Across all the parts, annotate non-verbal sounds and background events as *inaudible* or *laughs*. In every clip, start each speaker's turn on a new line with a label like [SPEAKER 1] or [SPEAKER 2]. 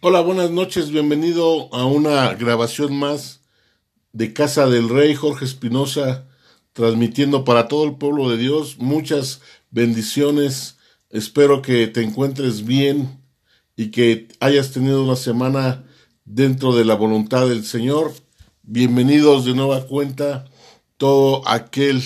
[SPEAKER 1] Hola, buenas noches, bienvenido a una grabación más de Casa del Rey Jorge Espinosa, transmitiendo para todo el pueblo de Dios muchas bendiciones. Espero que te encuentres bien y que hayas tenido una semana dentro de la voluntad del Señor. Bienvenidos de nueva cuenta todo aquel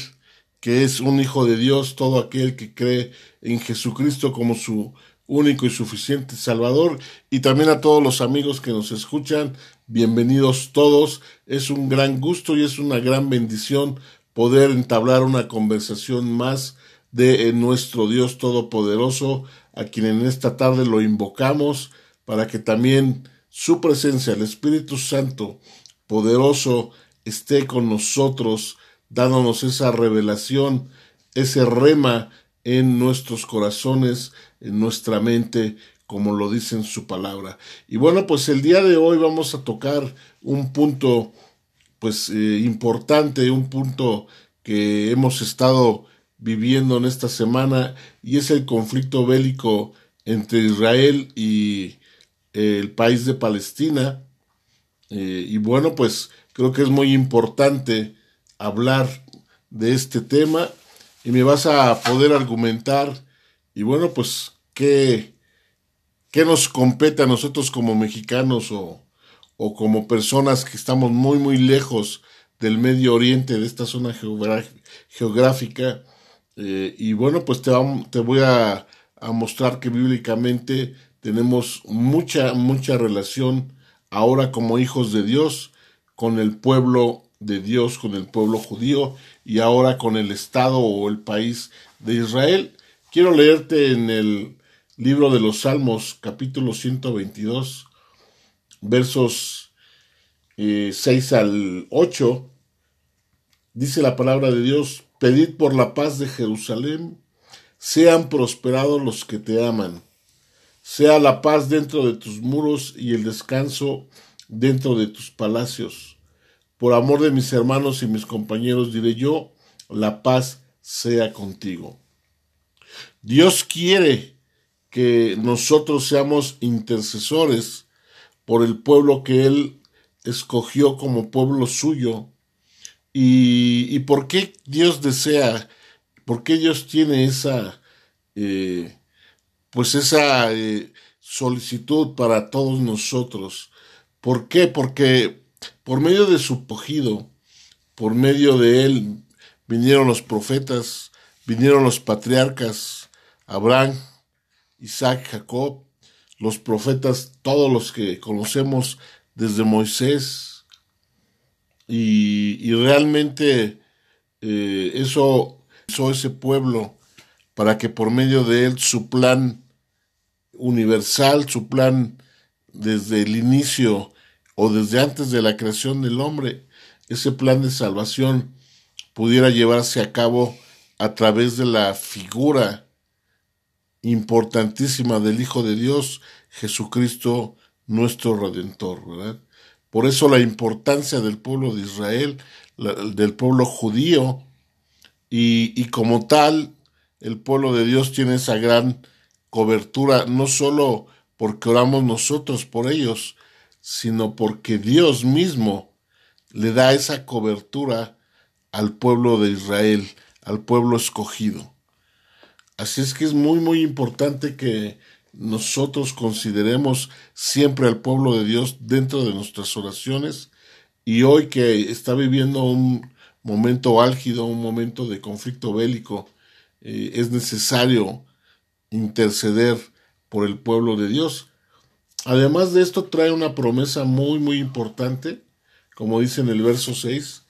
[SPEAKER 1] que es un hijo de Dios, todo aquel que cree en Jesucristo como su único y suficiente Salvador, y también a todos los amigos que nos escuchan, bienvenidos todos. Es un gran gusto y es una gran bendición poder entablar una conversación más de eh, nuestro Dios Todopoderoso, a quien en esta tarde lo invocamos para que también su presencia, el Espíritu Santo poderoso, esté con nosotros, dándonos esa revelación, ese rema en nuestros corazones, en nuestra mente, como lo dice en su palabra. Y bueno, pues el día de hoy vamos a tocar un punto pues eh, importante, un punto que hemos estado viviendo en esta semana y es el conflicto bélico entre Israel y eh, el país de Palestina. Eh, y bueno, pues creo que es muy importante hablar de este tema y me vas a poder argumentar y bueno, pues, ¿qué, qué nos compete a nosotros como mexicanos o, o como personas que estamos muy, muy lejos del Medio Oriente, de esta zona geográfica? Eh, y bueno, pues te, te voy a, a mostrar que bíblicamente tenemos mucha, mucha relación ahora como hijos de Dios con el pueblo de Dios, con el pueblo judío y ahora con el Estado o el país de Israel. Quiero leerte en el libro de los Salmos, capítulo 122, versos 6 eh, al 8. Dice la palabra de Dios, pedid por la paz de Jerusalén, sean prosperados los que te aman. Sea la paz dentro de tus muros y el descanso dentro de tus palacios por amor de mis hermanos y mis compañeros diré yo, la paz sea contigo. Dios quiere que nosotros seamos intercesores por el pueblo que Él escogió como pueblo suyo. ¿Y, por qué Dios desea, por qué Dios tiene esa, eh, pues esa eh, solicitud para todos nosotros? ¿Por qué? Porque por medio de su pogido, por medio de él, vinieron los profetas, vinieron los patriarcas, Abraham, Isaac, Jacob, los profetas, todos los que conocemos desde Moisés. Y, realmente eh, eso hizo ese pueblo para que por medio de él su plan universal, su plan desde el inicio o desde antes de la creación del hombre, ese plan de salvación pudiera llevarse a cabo a través de la figura importantísima del Hijo de Dios, Jesucristo, nuestro Redentor, ¿verdad? Por eso la importancia del pueblo de Israel, del pueblo judío, y, y como tal, el pueblo de Dios tiene esa gran cobertura, no solo porque oramos nosotros por ellos, sino porque Dios mismo le da esa cobertura al pueblo de Israel, al pueblo escogido. Así es que es muy, muy importante que nosotros consideremos siempre al pueblo de Dios dentro de nuestras oraciones. Y hoy que está viviendo un momento álgido, un momento de conflicto bélico, eh, es necesario interceder por el pueblo de Dios. Además de esto, trae una promesa muy, muy importante, como dice en el verso 6,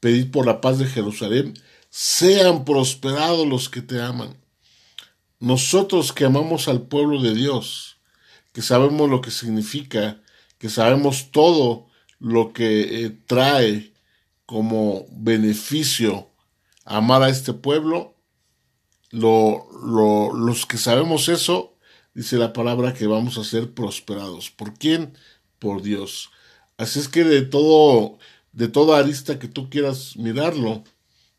[SPEAKER 1] pedid por la paz de Jerusalén, sean prosperados los que te aman. Nosotros que amamos al pueblo de Dios, que sabemos lo que significa, que sabemos todo lo que eh, trae como beneficio amar a este pueblo, lo, los que sabemos eso, dice la palabra que vamos a ser prosperados. ¿Por quién? Por Dios. Así es que de todo, de toda arista que tú quieras mirarlo,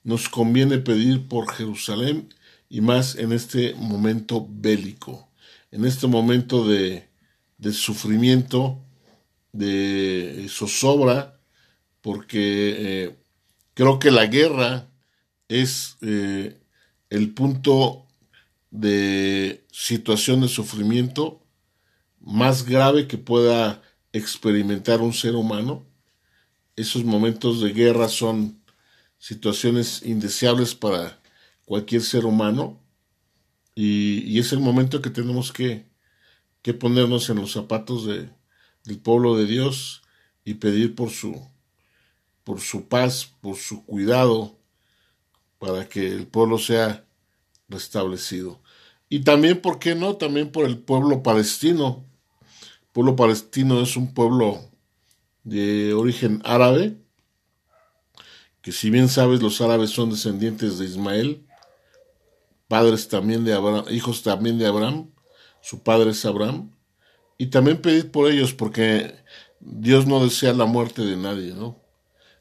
[SPEAKER 1] nos conviene pedir por Jerusalén y más en este momento bélico, en este momento de, de sufrimiento, de zozobra, porque eh, creo que la guerra es eh, el punto de situación de sufrimiento más grave que pueda experimentar un ser humano. Esos momentos de guerra son situaciones indeseables para cualquier ser humano y, es el momento que tenemos que, que ponernos en los zapatos de, del pueblo de Dios y pedir por su, por su paz, por su cuidado, para que el pueblo sea restablecido. Y también, ¿por qué no? También por el pueblo palestino. El pueblo palestino es un pueblo de origen árabe, que si bien sabes, los árabes son descendientes de Ismael, padres también de Abraham, hijos también de Abraham, su padre es Abraham, y también pedid por ellos, porque Dios no desea la muerte de nadie, ¿no?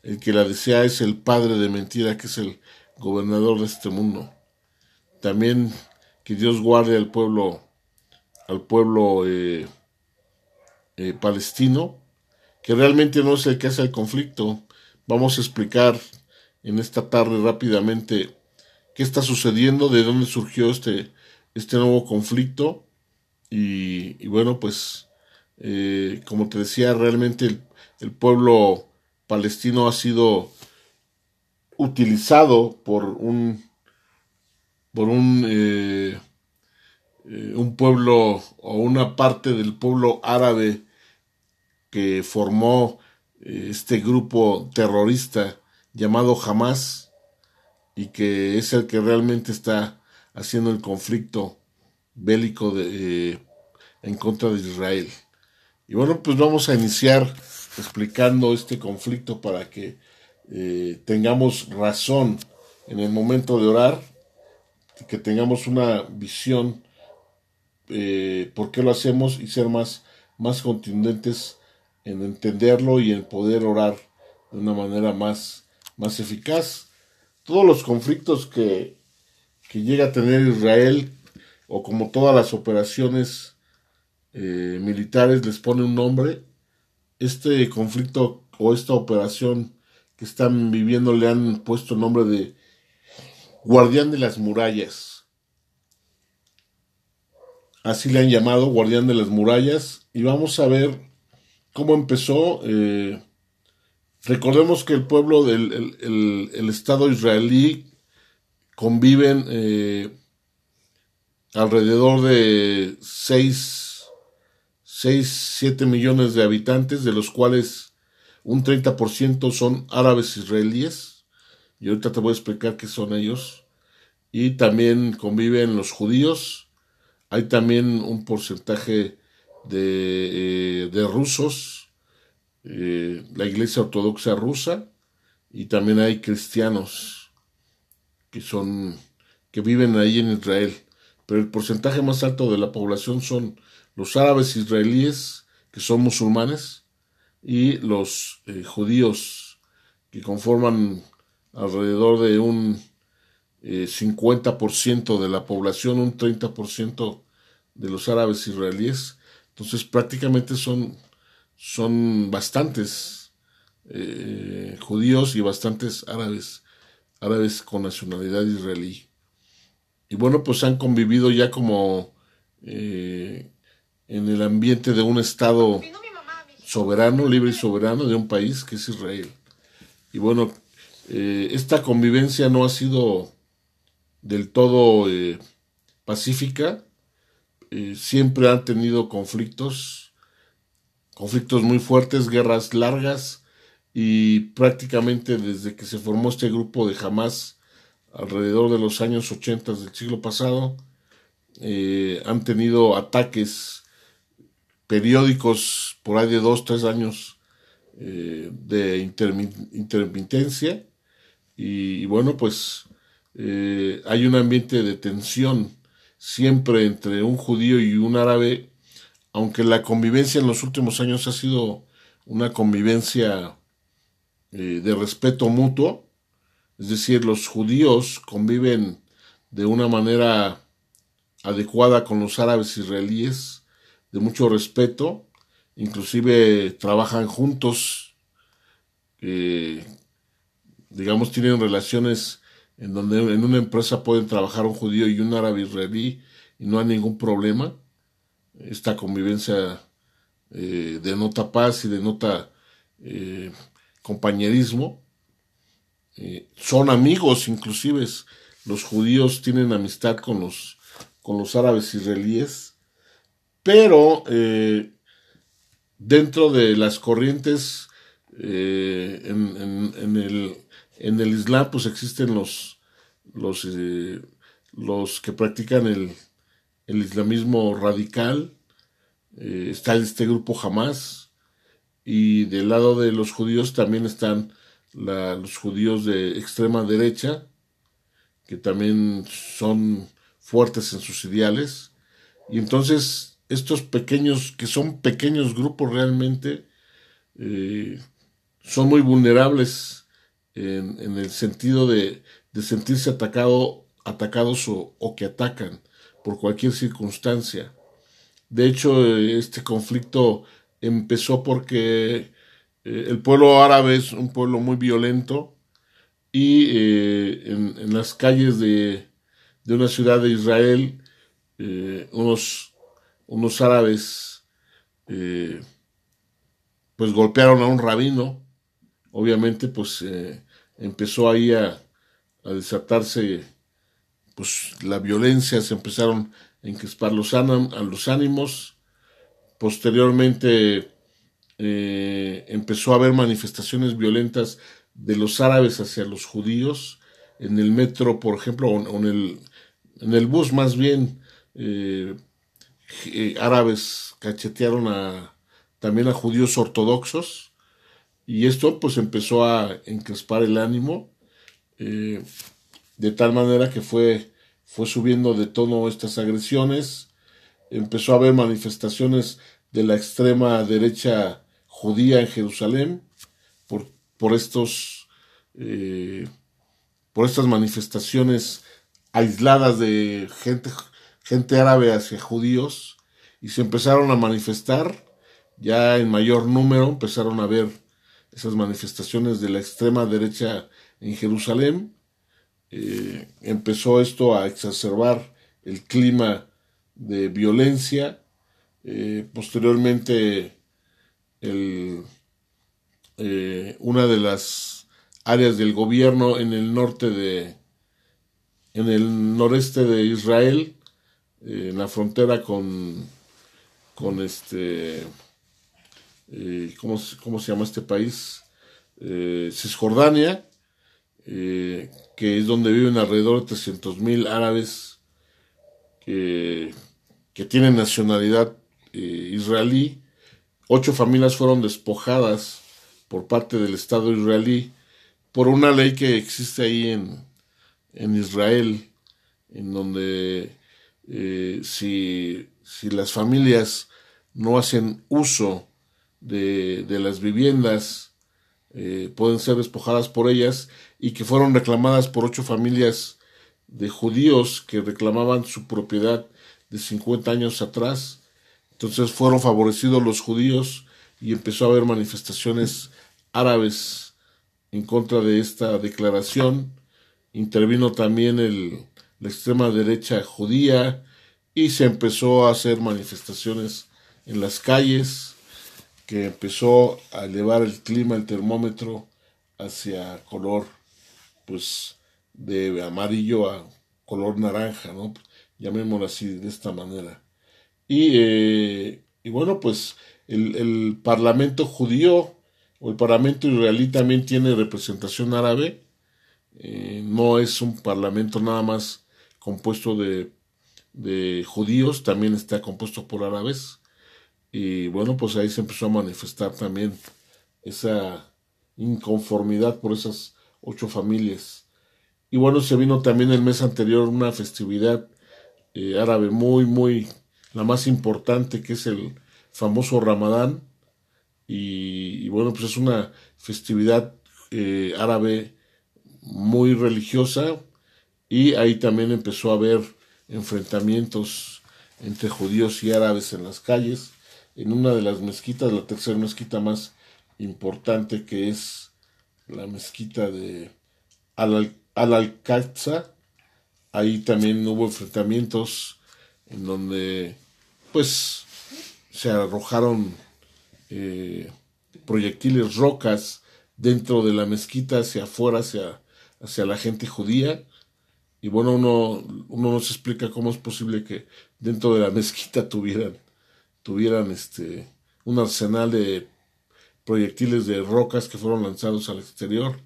[SPEAKER 1] El que la desea es el padre de mentira, que es el gobernador de este mundo. También que Dios guarde al pueblo, al pueblo eh, eh, palestino, que realmente no es el que hace el conflicto. Vamos a explicar en esta tarde rápidamente qué está sucediendo, de dónde surgió este, este nuevo conflicto. Y, bueno, pues, eh, como te decía, realmente el pueblo palestino ha sido utilizado por un por un eh, eh, un pueblo o una parte del pueblo árabe que formó este grupo terrorista llamado Hamas y que es el que realmente está haciendo el conflicto bélico de, en contra de Israel. Y bueno, pues vamos a iniciar explicando este conflicto para que eh, tengamos razón en el momento de orar, que tengamos una visión eh, por qué lo hacemos y ser más, más contundentes en entenderlo y en poder orar de una manera más, más eficaz. Todos los conflictos que, que llega a tener Israel, o como todas las operaciones eh, militares les pone un nombre, este conflicto o esta operación que están viviendo le han puesto el nombre de guardián de las murallas. Así le han llamado, guardián de las murallas. Y vamos a ver cómo empezó. Eh, recordemos que el pueblo del el, Estado israelí conviven eh, alrededor de 6, 6, 7 millones de habitantes, de los cuales un 30% son árabes israelíes, y ahorita te voy a explicar qué son ellos, y también conviven los judíos, hay también un porcentaje de, eh, de rusos, eh, la iglesia ortodoxa rusa, y también hay cristianos que son que viven ahí en Israel, pero el porcentaje más alto de la población son los árabes israelíes, que son musulmanes, y los eh, judíos que conforman alrededor de un 50% eh, de la población, un 30% de los árabes israelíes. Entonces prácticamente son, son bastantes eh, judíos y bastantes árabes, árabes con nacionalidad israelí. Y bueno, pues han convivido ya como en el ambiente de un estado soberano, libre y soberano de un país que es Israel. Y bueno, eh, esta convivencia no ha sido del todo eh, pacífica, eh, siempre han tenido conflictos, conflictos muy fuertes, guerras largas y prácticamente desde que se formó este grupo de Hamas alrededor de los años 80 del siglo pasado, han tenido ataques periódicos por ahí de dos, tres años eh, de intermitencia. Y, bueno, pues eh, hay un ambiente de tensión siempre entre un judío y un árabe, aunque la convivencia en los últimos años ha sido una convivencia eh, de respeto mutuo, es decir, los judíos conviven de una manera adecuada con los árabes israelíes, de mucho respeto, inclusive trabajan juntos, digamos tienen relaciones en donde en una empresa pueden trabajar un judío y un árabe israelí y no hay ningún problema. Esta convivencia eh, denota paz y denota eh, compañerismo. Eh, son amigos, inclusive los judíos tienen amistad con los, con los árabes israelíes, pero eh, dentro de las corrientes en, en, el, en el Islam pues existen los, los, los que practican el, el islamismo radical, está este grupo Hamas, y del lado de los judíos también están los judíos de extrema derecha, que también son fuertes en sus ideales. Y entonces estos pequeños, que son pequeños grupos realmente, eh, son muy vulnerables en, el sentido de, sentirse atacado, atacados o, que atacan por cualquier circunstancia. De hecho, este conflicto empezó porque eh, el pueblo árabe es un pueblo muy violento y eh, en, las calles de, una ciudad de Israel eh, unos, unos árabes pues golpearon a un rabino obviamente pues empezó ahí a, a, desatarse pues la violencia se empezaron a encrespar los, a los ánimos Posteriormente eh, empezó a haber manifestaciones violentas de los árabes hacia los judíos. En el metro, por ejemplo, o en el, en el bus más bien, eh, eh, árabes cachetearon a, también a judíos ortodoxos. Y esto pues empezó a encrespar el ánimo, de tal manera que fue, fue subiendo de tono estas agresiones. Empezó a haber manifestaciones de la extrema derecha judía en Jerusalén por, por estos eh, por estas manifestaciones aisladas de gente, gente árabe hacia judíos y se empezaron a manifestar. Ya en mayor número empezaron a ver esas manifestaciones de la extrema derecha en Jerusalén eh, empezó esto a exacerbar el clima de violencia. Eh, posteriormente, eh, una de las áreas del gobierno en el norte de, en el noreste de Israel, en la frontera con, con este, ¿cómo, ¿cómo, se llama este país? Cisjordania, que es donde viven alrededor de 300.000 mil árabes que que tienen nacionalidad eh, israelí. Ocho familias fueron despojadas por parte del Estado israelí por una ley que existe ahí en, en Israel, en donde eh, si, si, las familias no hacen uso de, de las viviendas, eh, pueden ser despojadas por ellas y que fueron reclamadas por ocho familias de judíos que reclamaban su propiedad de 50 años atrás. Entonces fueron favorecidos los judíos y empezó a haber manifestaciones árabes en contra de esta declaración. Intervino también el, la extrema derecha judía y se empezó a hacer manifestaciones en las calles que empezó a elevar el clima, el termómetro hacia color pues de amarillo a color naranja, ¿no? llamémoslo así, de esta manera. Y, eh, y bueno, pues el, el, Parlamento judío o el Parlamento israelí también tiene representación árabe. Eh, no es un parlamento nada más compuesto de, de judíos, también está compuesto por árabes. Y bueno, pues ahí se empezó a manifestar también esa inconformidad por esas ocho familias. Y bueno, se vino también el mes anterior una festividad eh, árabe muy, muy, la más importante, que es el famoso Ramadán. Y, bueno, pues es una festividad eh, árabe muy religiosa y ahí también empezó a haber enfrentamientos entre judíos y árabes en las calles, en una de las mezquitas, la tercera mezquita más importante que es la mezquita de Al-Aqsa. Ahí también hubo enfrentamientos en donde pues se arrojaron eh, proyectiles rocas dentro de la mezquita hacia afuera, hacia, hacia la gente judía. Y bueno, uno, uno no se explica cómo es posible que dentro de la mezquita tuvieran, tuvieran este, un arsenal de proyectiles de rocas que fueron lanzados al exterior.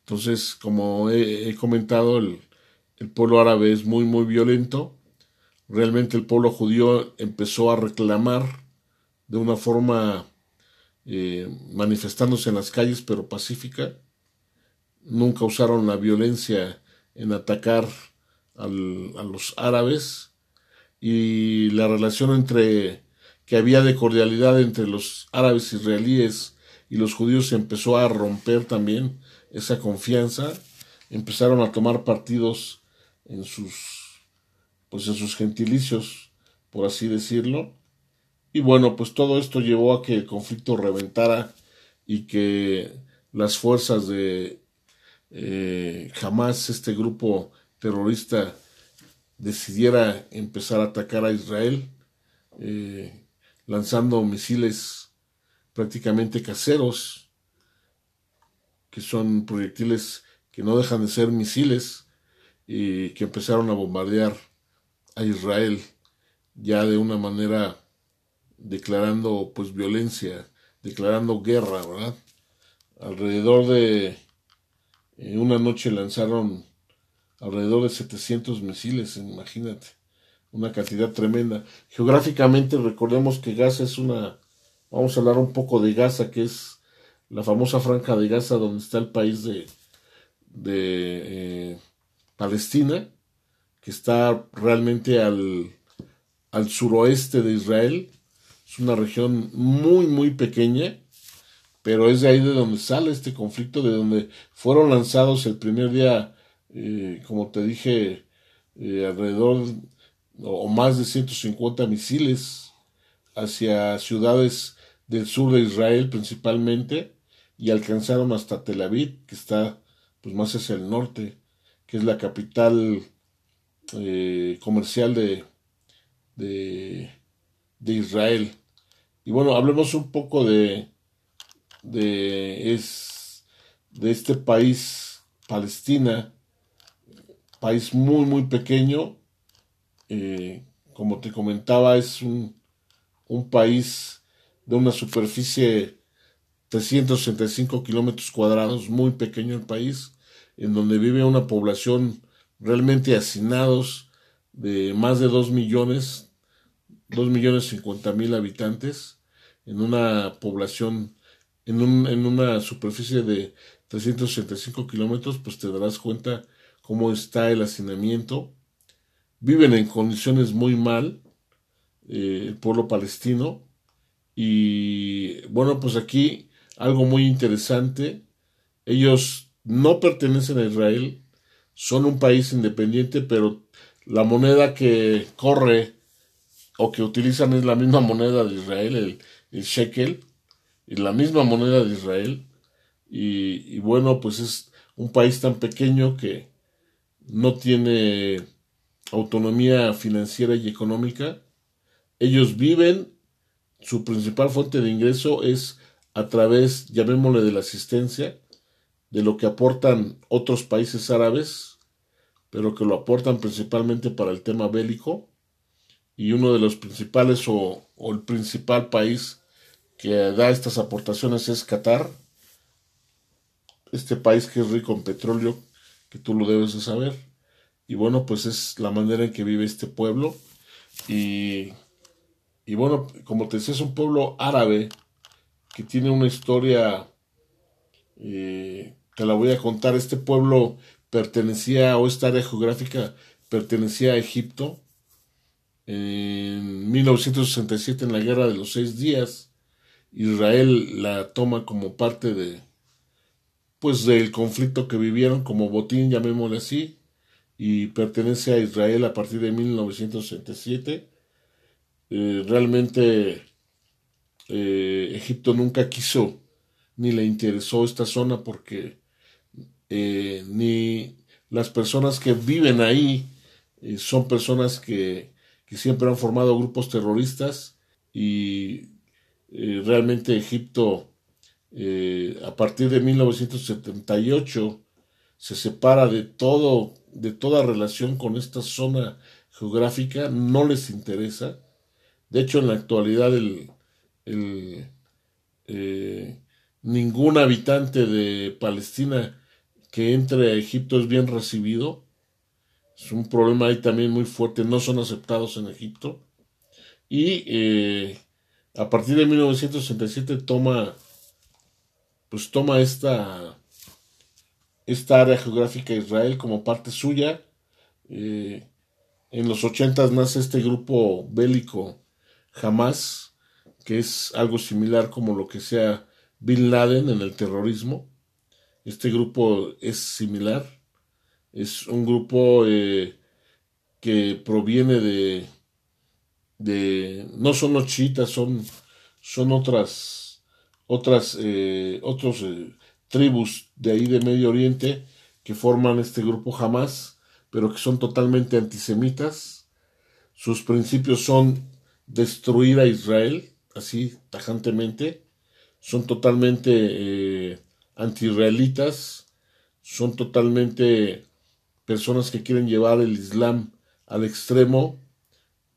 [SPEAKER 1] Entonces, como he, comentado, el, pueblo árabe es muy, muy violento. Realmente el pueblo judío empezó a reclamar de una forma eh, manifestándose en las calles, pero pacífica. Nunca usaron la violencia en atacar a los árabes y la relación entre que había de cordialidad entre los árabes israelíes y los judíos se empezó a romper también esa confianza. Empezaron a tomar partidos en sus pues en sus gentilicios por así decirlo. Y bueno pues todo esto llevó a que el conflicto reventara y que las fuerzas de eh, jamás este grupo terrorista decidiera empezar a atacar a Israel, eh, lanzando misiles prácticamente caseros, que son proyectiles que no dejan de ser misiles, y que empezaron a bombardear a Israel ya de una manera declarando pues violencia, declarando guerra, ¿verdad? Alrededor de en una noche lanzaron alrededor de 700 misiles, imagínate, una cantidad tremenda. Geográficamente recordemos que Gaza es una, vamos a hablar un poco de Gaza, que es la famosa franja de Gaza donde está el país de, de eh, Palestina, que está realmente al, al suroeste de Israel. Es una región muy, muy pequeña pero es de ahí de donde sale este conflicto, de donde fueron lanzados el primer día, eh, como te dije, eh, alrededor o más de 150 misiles hacia ciudades del sur de Israel principalmente y alcanzaron hasta Tel Aviv, que está pues más hacia el norte, que es la capital eh, comercial de, de, de Israel. Y bueno, hablemos un poco de, de, es, de este país, Palestina, país muy, muy pequeño. Eh, como te comentaba, es un, un país de una superficie 365 kilómetros cuadrados, muy pequeño el país, en donde vive una población realmente hacinados de más de 2 millones, 2 millones 50 mil habitantes, en una población en, un, en una superficie de 365 kilómetros, pues te darás cuenta cómo está el hacinamiento. Viven en condiciones muy mal eh, el pueblo palestino. Y bueno, pues aquí algo muy interesante. Ellos no pertenecen a Israel, son un país independiente, pero la moneda que corre o que utilizan es la misma *laughs* moneda de Israel, el, el shekel y la misma moneda de Israel. Y, bueno, pues es un país tan pequeño que no tiene autonomía financiera y económica. Ellos viven, su principal fuente de ingreso es a través, llamémosle, de la asistencia, de lo que aportan otros países árabes, pero que lo aportan principalmente para el tema bélico. Y uno de los principales o, el principal país que da estas aportaciones es Qatar, este país que es rico en petróleo, que tú lo debes de saber. Y bueno, pues es la manera en que vive este pueblo. Y, y bueno, como te decía, es un pueblo árabe que tiene una historia, eh, te la voy a contar. Este pueblo pertenecía, o esta área geográfica pertenecía a Egipto. En 1967, en la Guerra de los Seis Días, Israel la toma como parte de pues del conflicto que vivieron como botín, llamémosle así, y pertenece a Israel a partir de 1967. eh, realmente eh, Egipto nunca quiso ni le interesó esta zona porque eh, ni las personas que viven ahí son personas que, que, siempre han formado grupos terroristas y realmente Egipto a partir de 1978 se separa de todo de toda relación con esta zona geográfica no les interesa de hecho, en la actualidad el, eh, ningún habitante de Palestina que entre a Egipto es bien recibido. Es un problema ahí también muy fuerte, no son aceptados en Egipto. Y eh, a partir de 1967 toma, pues toma esta, esta área geográfica de Israel como parte suya. Eh, en los ochentas nace este grupo bélico jamás, que es algo similar como lo que sea Bin Laden en el terrorismo. Este grupo es similar, es un grupo eh, que proviene de, de, no son los chiitas, son, son otras, otras, eh, otros tribus de ahí de Medio Oriente que forman este grupo jamás, pero que son totalmente antisemitas. Sus principios son destruir a Israel, así tajantemente, son totalmente eh, anti-israelitas, son totalmente personas que quieren llevar el Islam al extremo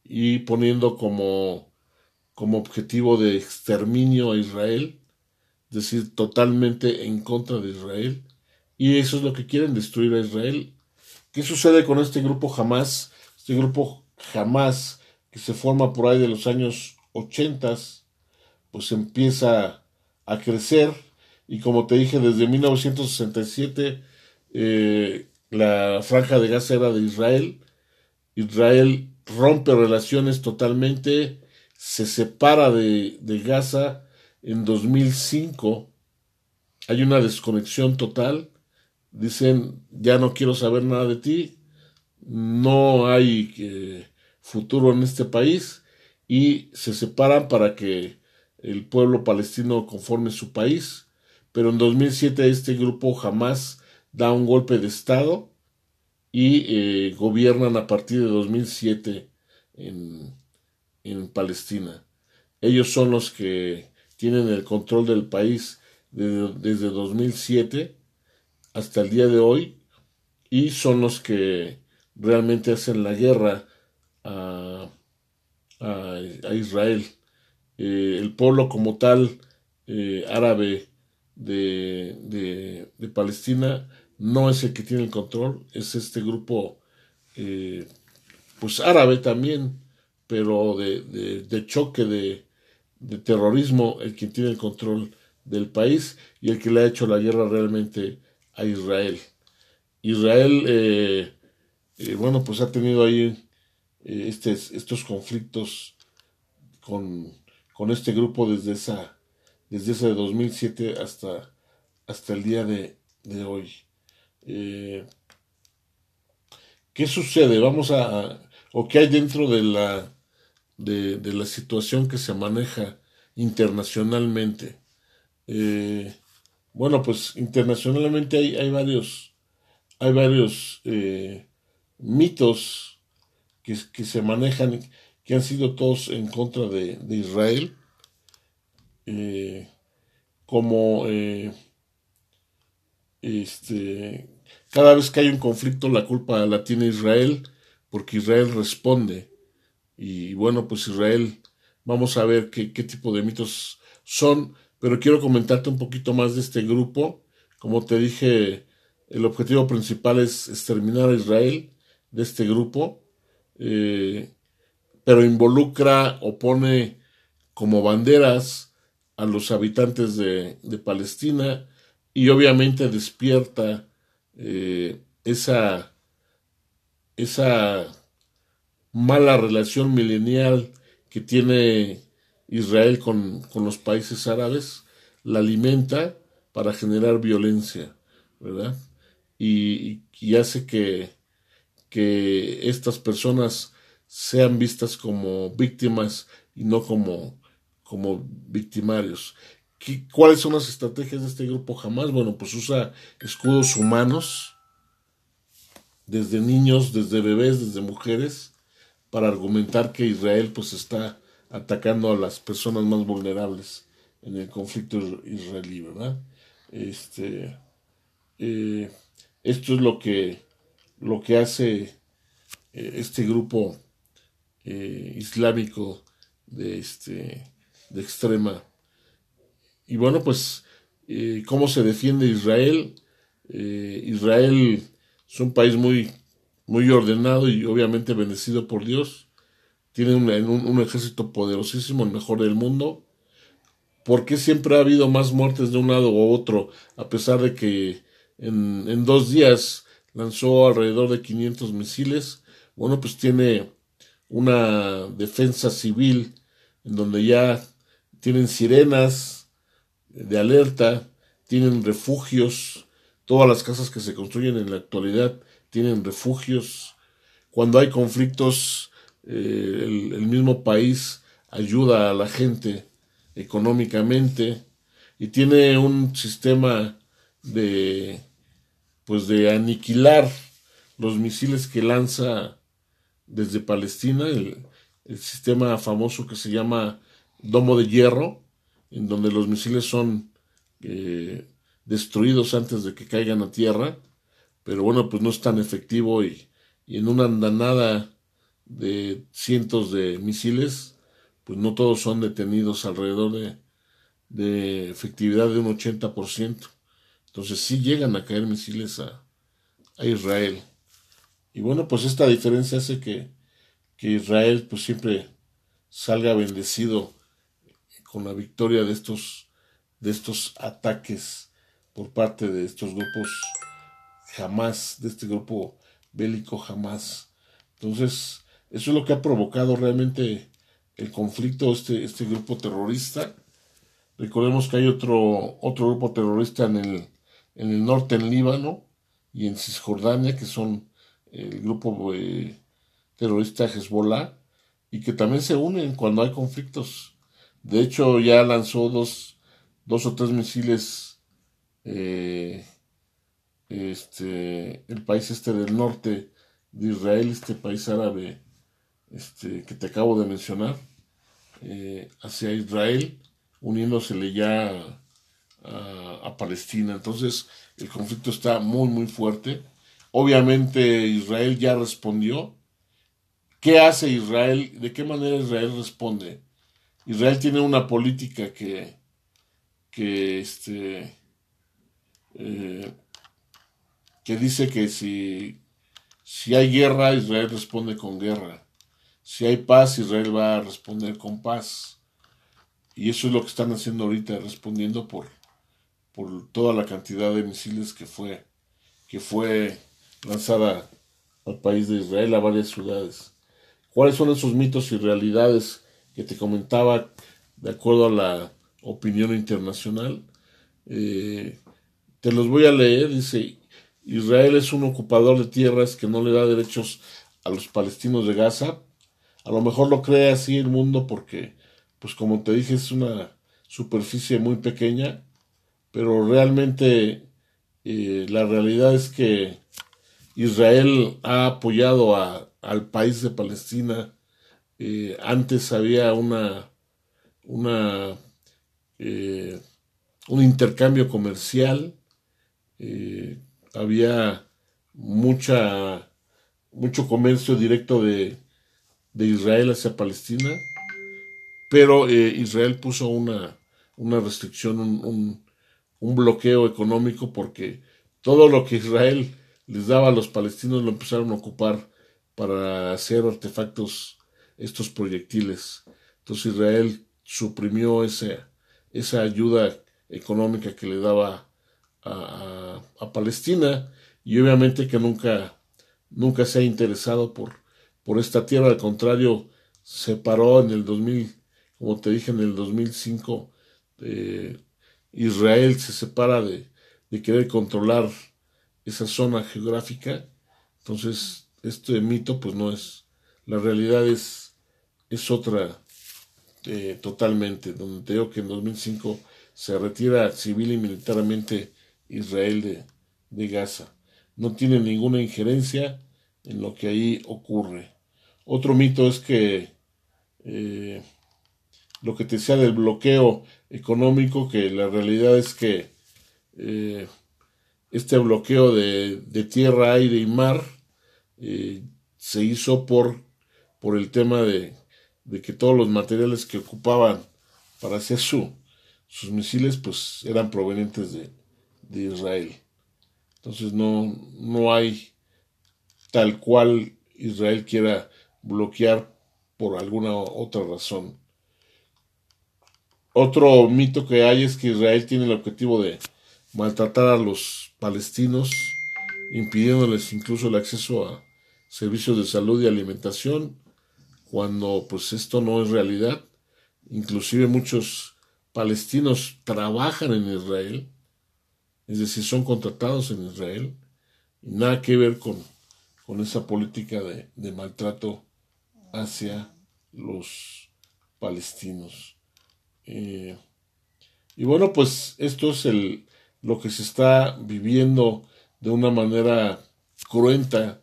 [SPEAKER 1] y poniendo como, como objetivo de exterminio a Israel, decir, totalmente en contra de Israel. Y eso es lo que quieren, destruir a Israel. ¿Qué sucede con este grupo jamás? Este grupo jamás que se forma por ahí de los años 80, pues empieza a crecer y como te dije, desde 1967 eh, la franja de Gaza era de Israel. Israel rompe relaciones totalmente, se separa de, de Gaza en 2005. Hay una desconexión total. Dicen, ya no quiero saber nada de ti. No hay... que futuro en este país y se separan para que el pueblo palestino conforme su país. Pero en 2007 este grupo jamás da un golpe de Estado y eh, gobiernan a partir de 2007 en, en Palestina. Ellos son los que tienen el control del país desde 2007 hasta el día de hoy y son los que realmente hacen la guerra a, a, Israel. Eh, el pueblo como tal eh, árabe de, de, de, Palestina no es el que tiene el control, es este grupo eh, pues árabe también, pero de, de choque de, terrorismo, el que tiene el control del país y el que le ha hecho la guerra realmente a Israel. Israel, bueno, pues ha tenido ahí eh, estos conflictos con, con, este grupo desde esa desde ese 2007 hasta, hasta el día de, de hoy. Eh, ¿Qué sucede? Vamos a, o qué hay dentro de la de, de la situación que se maneja internacionalmente. Eh, bueno, pues internacionalmente hay, hay varios hay varios mitos que, se manejan, que han sido todos en contra de, Israel, eh, como eh, este, cada vez que hay un conflicto la culpa la tiene Israel, porque Israel responde. Y bueno, pues Israel, vamos a ver qué, qué tipo de mitos son, pero quiero comentarte un poquito más de este grupo. Como te dije, el objetivo principal es exterminar a Israel de este grupo. Eh, pero involucra o pone como banderas a los habitantes de, Palestina y obviamente despierta eh, esa, esa mala relación milenial que tiene Israel con, los países árabes, la alimenta para generar violencia, ¿verdad? y hace que, que estas personas sean vistas como víctimas y no como, como victimarios. ¿Cuáles son las estrategias de este grupo jamás? Bueno, pues usa escudos humanos, desde niños, desde bebés, desde mujeres, para argumentar que Israel pues está atacando a las personas más vulnerables en el conflicto israelí, ¿verdad? Este, eh, esto es lo que, lo que hace eh, este grupo eh, islámico de, este, de extrema. Y bueno, pues, ¿cómo se defiende Israel? Israel es un país muy, muy ordenado y obviamente bendecido por Dios. Tiene un, un ejército poderosísimo, el mejor del mundo ¿Por qué siempre ha habido más muertes de un lado u otro, a pesar de que en, en dos días lanzó alrededor de 500 misiles? Bueno, pues tiene una defensa civil en donde ya tienen sirenas de alerta, tienen refugios, todas las casas que se construyen en la actualidad tienen refugios. Cuando hay conflictos, eh, el, mismo país ayuda a la gente económicamente y tiene un sistema de pues de aniquilar los misiles que lanza desde Palestina, el, sistema famoso que se llama domo de hierro, en donde los misiles son eh, destruidos antes de que caigan a tierra, pero bueno, pues no es tan efectivo y, y en una andanada de cientos de misiles pues no todos son detenidos alrededor de, de efectividad de un 80%. Entonces sí llegan a caer misiles a, a Israel. Y bueno, pues esta diferencia hace que, que Israel pues siempre salga bendecido con la victoria de estos, de estos ataques por parte de estos grupos jamás, de este grupo bélico jamás. Entonces, eso es lo que ha provocado realmente el conflicto, este, este grupo terrorista. Recordemos que hay otro, otro grupo terrorista en el, en el norte, en Líbano, y en Cisjordania, que son el grupo eh, terrorista Hezbollah, y que también se unen cuando hay conflictos. De hecho, ya lanzó dos, dos o tres misiles eh, este, el país este del norte de Israel, este país árabe este, que te acabo de mencionar, eh, hacia Israel, uniéndosele ya a, Palestina. Entonces, el conflicto está muy, muy fuerte. Obviamente, Israel ya respondió. ¿Qué hace Israel? ¿De qué manera Israel responde? Israel tiene una política que, que, este, eh, que dice que si, si hay guerra, Israel responde con guerra. Si hay paz, Israel va a responder con paz. Y eso es lo que están haciendo ahorita, respondiendo por, por toda la cantidad de misiles que fue, que fue lanzada al país de Israel, a varias ciudades. ¿Cuáles son esos mitos y realidades que te comentaba de acuerdo a la opinión internacional? Eh, te los voy a leer. Dice, Israel es un ocupador de tierras que no le da derechos a los palestinos de Gaza a lo mejor lo cree así el mundo porque, pues como te dije, es una superficie muy pequeña, pero realmente eh, la realidad es que Israel ha apoyado a, al país de Palestina. Eh, antes había una, una eh, un intercambio comercial, había mucha, mucho comercio directo de, de Israel hacia Palestina, pero eh, Israel puso una, una restricción, un, un, bloqueo económico porque todo lo que Israel les daba a los palestinos lo empezaron a ocupar para hacer artefactos, estos proyectiles. Entonces Israel suprimió esa, esa ayuda económica que le daba a, Palestina. Y obviamente que nunca, nunca se ha interesado por por esta tierra, al contrario, se paró en el 2000, como te dije, en el 2005, eh, Israel se separa de, de querer controlar esa zona geográfica, entonces este mito pues no es, la realidad es, es otra eh, totalmente, donde te digo que en 2005 se retira civil y militarmente Israel de, de Gaza. No tiene ninguna injerencia en lo que ahí ocurre. Otro mito es que eh, lo que te decía del bloqueo económico, que la realidad es que eh, este bloqueo de, tierra, aire y mar eh, se hizo por, por el tema de, de, que todos los materiales que ocupaban para hacer su, sus misiles pues eran provenientes de, de Israel. Entonces no, no hay tal cual Israel quiera bloquear por alguna otra razón. Otro mito que hay es que Israel tiene el objetivo de maltratar a los palestinos, impidiéndoles incluso el acceso a servicios de salud y alimentación, cuando pues esto no es realidad. Inclusive muchos palestinos trabajan en Israel, es decir, son contratados en Israel, y nada que ver con, con esa política de, de maltrato hacia los palestinos. Eh, y bueno, pues esto es el, lo que se está viviendo de una manera cruenta,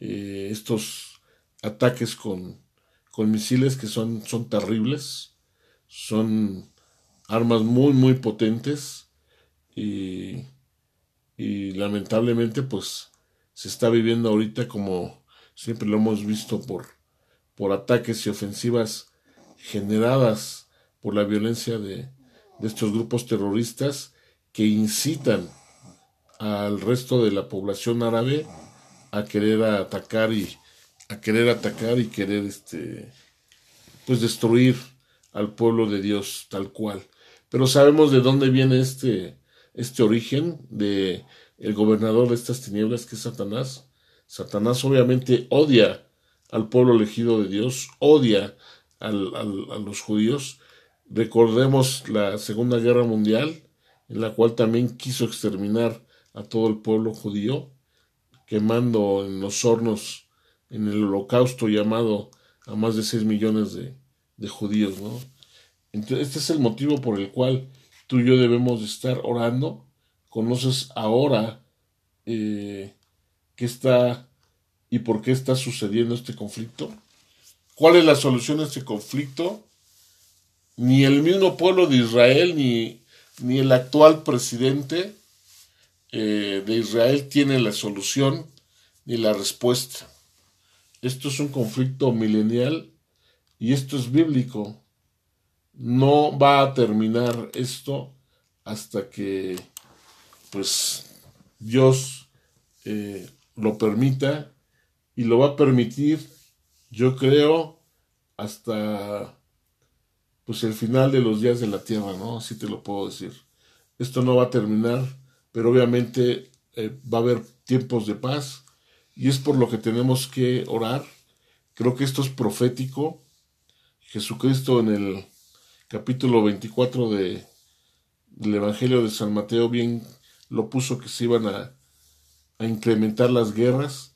[SPEAKER 1] eh, estos ataques con, con, misiles que son, son terribles, son armas muy, muy potentes y, y lamentablemente pues se está viviendo ahorita como siempre lo hemos visto por, por ataques y ofensivas generadas por la violencia de, de estos grupos terroristas que incitan al resto de la población árabe a querer atacar y a querer atacar y querer este pues destruir al pueblo de Dios tal cual. Pero sabemos de dónde viene este este origen de el gobernador de estas tinieblas que es Satanás. Satanás obviamente odia al pueblo elegido de Dios, odia al, a los judíos. Recordemos la Segunda Guerra Mundial, en la cual también quiso exterminar a todo el pueblo judío, quemando en los hornos, en el holocausto llamado a más de 6 millones de, de judíos, ¿no? Entonces, este es el motivo por el cual tú y yo debemos estar orando. Conoces ahora eh, qué está y por qué está sucediendo este conflicto. ¿Cuál es la solución a este conflicto? Ni el mismo pueblo de Israel ni ni el actual presidente eh, de Israel tiene la solución ni la respuesta. Esto es un conflicto milenial y esto es bíblico. No va a terminar esto hasta que pues Dios eh, lo permita y lo va a permitir, yo creo, hasta pues el final de los días de la tierra, ¿no? Así te lo puedo decir. Esto no va a terminar, pero obviamente eh, va a haber tiempos de paz y es por lo que tenemos que orar. Creo que esto es profético. Jesucristo en el capítulo 24 de, del Evangelio de San Mateo bien lo puso que se iban a, a incrementar las guerras.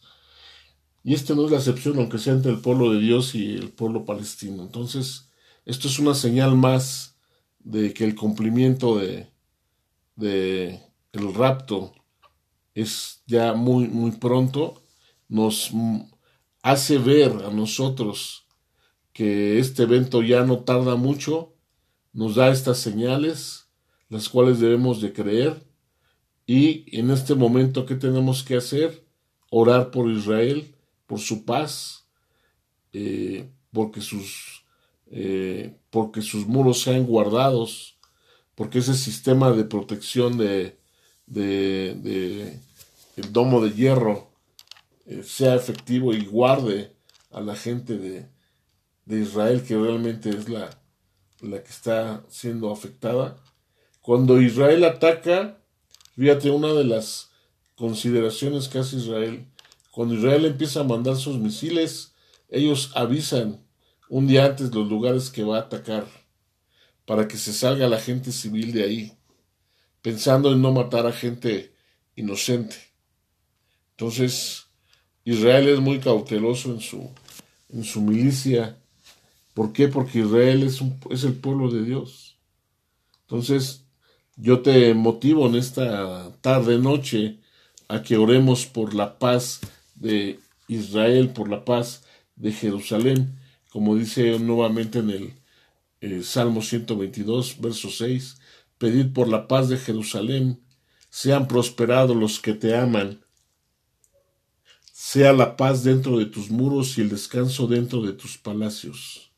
[SPEAKER 1] Y esta no es la excepción, aunque sea entre el pueblo de Dios y el pueblo palestino. Entonces, esto es una señal más de que el cumplimiento de, de el rapto es ya muy muy pronto nos hace ver a nosotros que este evento ya no tarda mucho nos da estas señales las cuales debemos de creer y en este momento qué tenemos que hacer orar por Israel por su paz eh, porque sus eh, porque sus muros sean guardados, porque ese sistema de protección de, de, el domo de hierro eh, sea efectivo y guarde a la gente de, de Israel que realmente es la, la que está siendo afectada. Cuando Israel ataca, fíjate, una de las consideraciones que hace Israel, cuando Israel empieza a mandar sus misiles, ellos avisan un día antes los lugares que va a atacar, para que se salga la gente civil de ahí, pensando en no matar a gente inocente. Entonces, Israel es muy cauteloso en su, en su milicia. ¿Por qué? Porque Israel es, el pueblo de Dios. Entonces, yo te motivo en esta tarde, noche, a que oremos por la paz de Israel, por la paz de Jerusalén, como dice nuevamente en el eh, Salmo 122, verso 6, pedid por la paz de Jerusalén, sean prosperados los que te aman, sea la paz dentro de tus muros y el descanso dentro de tus palacios.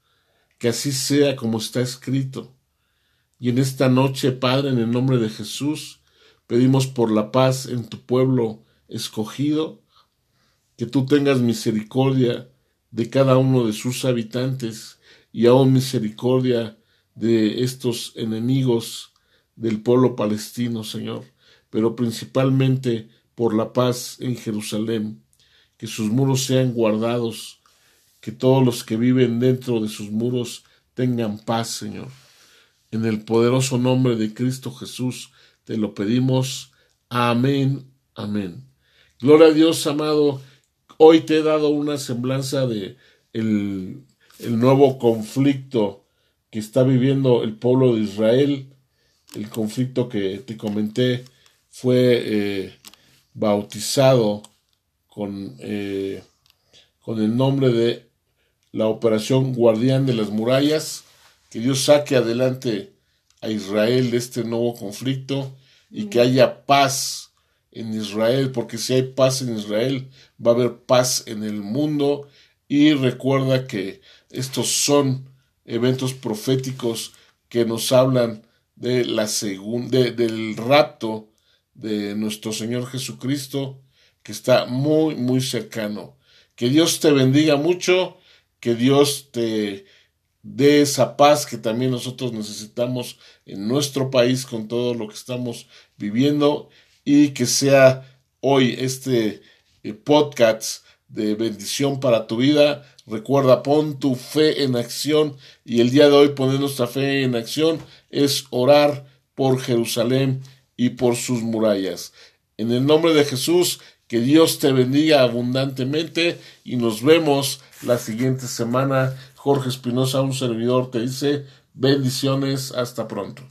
[SPEAKER 1] Que así sea como está escrito. Y en esta noche, Padre, en el nombre de Jesús, pedimos por la paz en tu pueblo escogido, que tú tengas misericordia de cada uno de sus habitantes y aún misericordia de estos enemigos del pueblo palestino, Señor, pero principalmente por la paz en Jerusalén, que sus muros sean guardados, que todos los que viven dentro de sus muros tengan paz, Señor. En el poderoso nombre de Cristo Jesús te lo pedimos. Amén, amén. Gloria a Dios, amado. Hoy te he dado una semblanza de el, el nuevo conflicto que está viviendo el pueblo de Israel. El conflicto que te comenté fue eh, bautizado con, eh, con el nombre de la Operación Guardián de las Murallas. Que Dios saque adelante a Israel de este nuevo conflicto y que haya paz en Israel, porque si hay paz en Israel, va a haber paz en el mundo. Y recuerda que estos son eventos proféticos que nos hablan de la segunda, del rapto de nuestro Señor Jesucristo, que está muy, muy cercano. Que Dios te bendiga mucho, que Dios te dé esa paz que también nosotros necesitamos en nuestro país con todo lo que estamos viviendo y que sea hoy este eh, podcast de bendición para tu vida. Recuerda, pon tu fe en acción y el día de hoy poner nuestra fe en acción es orar por Jerusalén y por sus murallas. En el nombre de Jesús, que Dios te bendiga abundantemente y nos vemos la siguiente semana. Jorge Espinosa, un servidor, te dice bendiciones. Hasta pronto.